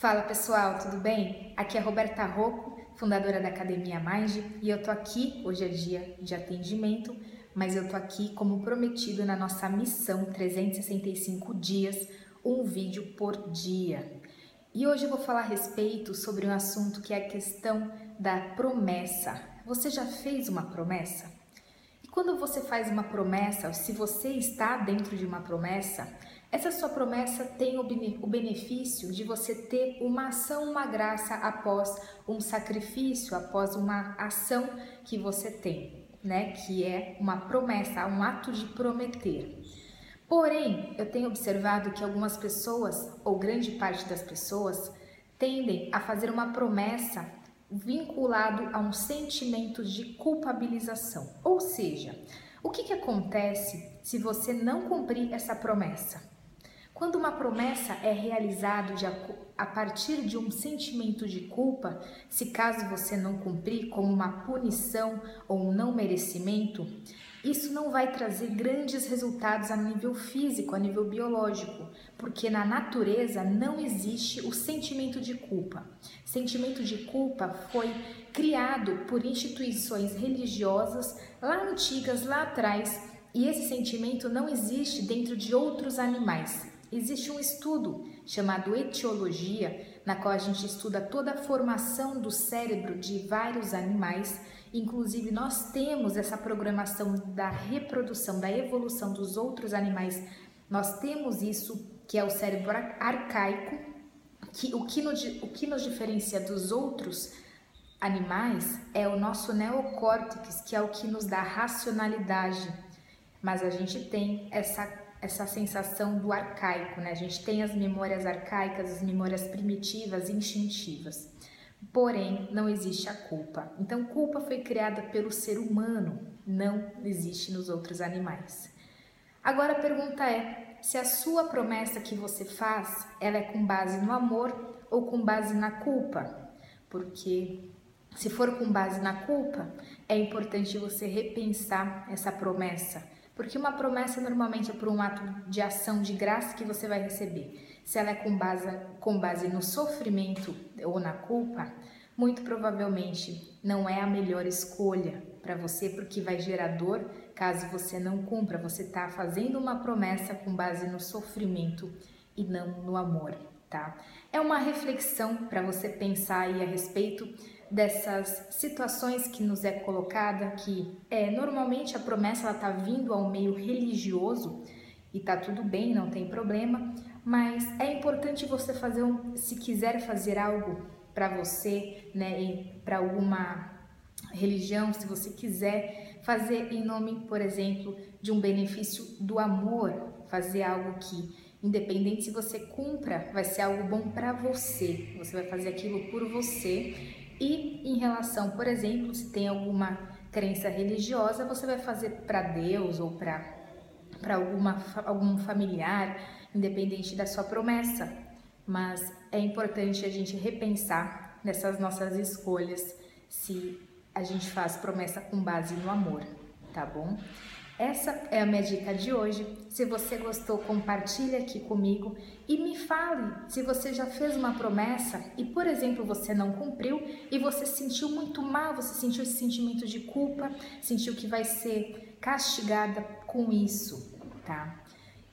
Fala pessoal, tudo bem? Aqui é Roberta Rocco, fundadora da Academia Mind, e eu tô aqui, hoje é dia de atendimento, mas eu tô aqui como prometido na nossa missão 365 dias, um vídeo por dia. E hoje eu vou falar a respeito sobre um assunto que é a questão da promessa. Você já fez uma promessa? Quando você faz uma promessa, se você está dentro de uma promessa, essa sua promessa tem o benefício de você ter uma ação, uma graça após um sacrifício, após uma ação que você tem, né? Que é uma promessa, um ato de prometer. Porém, eu tenho observado que algumas pessoas, ou grande parte das pessoas, tendem a fazer uma promessa vinculado a um sentimento de culpabilização. Ou seja, o que, que acontece se você não cumprir essa promessa? Quando uma promessa é realizada a partir de um sentimento de culpa, se caso você não cumprir como uma punição ou um não merecimento, isso não vai trazer grandes resultados a nível físico, a nível biológico, porque na natureza não existe o sentimento de culpa. Sentimento de culpa foi criado por instituições religiosas lá antigas, lá atrás, e esse sentimento não existe dentro de outros animais. Existe um estudo chamado etiologia, na qual a gente estuda toda a formação do cérebro de vários animais. Inclusive, nós temos essa programação da reprodução, da evolução dos outros animais. Nós temos isso, que é o cérebro arcaico, que o que nos, o que nos diferencia dos outros animais é o nosso neocórtex, que é o que nos dá racionalidade. Mas a gente tem essa essa sensação do arcaico, né? A gente tem as memórias arcaicas, as memórias primitivas, instintivas. Porém, não existe a culpa. Então, culpa foi criada pelo ser humano, não existe nos outros animais. Agora a pergunta é: se a sua promessa que você faz, ela é com base no amor ou com base na culpa? Porque se for com base na culpa, é importante você repensar essa promessa porque uma promessa normalmente é por um ato de ação de graça que você vai receber. Se ela é com base, com base no sofrimento ou na culpa, muito provavelmente não é a melhor escolha para você, porque vai gerar dor caso você não cumpra. Você está fazendo uma promessa com base no sofrimento e não no amor, tá? É uma reflexão para você pensar aí a respeito dessas situações que nos é colocada, que é normalmente a promessa ela tá vindo ao meio religioso e tá tudo bem, não tem problema, mas é importante você fazer um, se quiser fazer algo para você, né, para alguma religião, se você quiser fazer em nome, por exemplo, de um benefício do amor, fazer algo que independente se você cumpra, vai ser algo bom para você. Você vai fazer aquilo por você e em relação, por exemplo, se tem alguma crença religiosa, você vai fazer para Deus ou para para algum familiar, independente da sua promessa. Mas é importante a gente repensar nessas nossas escolhas se a gente faz promessa com base no amor, tá bom? Essa é a minha dica de hoje. Se você gostou, compartilhe aqui comigo e me fale se você já fez uma promessa e, por exemplo, você não cumpriu e você sentiu muito mal, você sentiu esse sentimento de culpa, sentiu que vai ser castigada com isso, tá?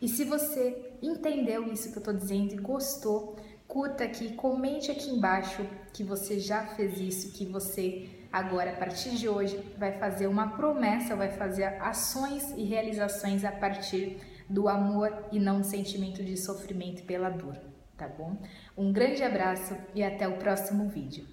E se você entendeu isso que eu tô dizendo e gostou, curta aqui, comente aqui embaixo que você já fez isso, que você agora, a partir de hoje, vai fazer uma promessa, vai fazer ações e realizações a partir do amor e não do sentimento de sofrimento pela dor, tá bom? Um grande abraço e até o próximo vídeo.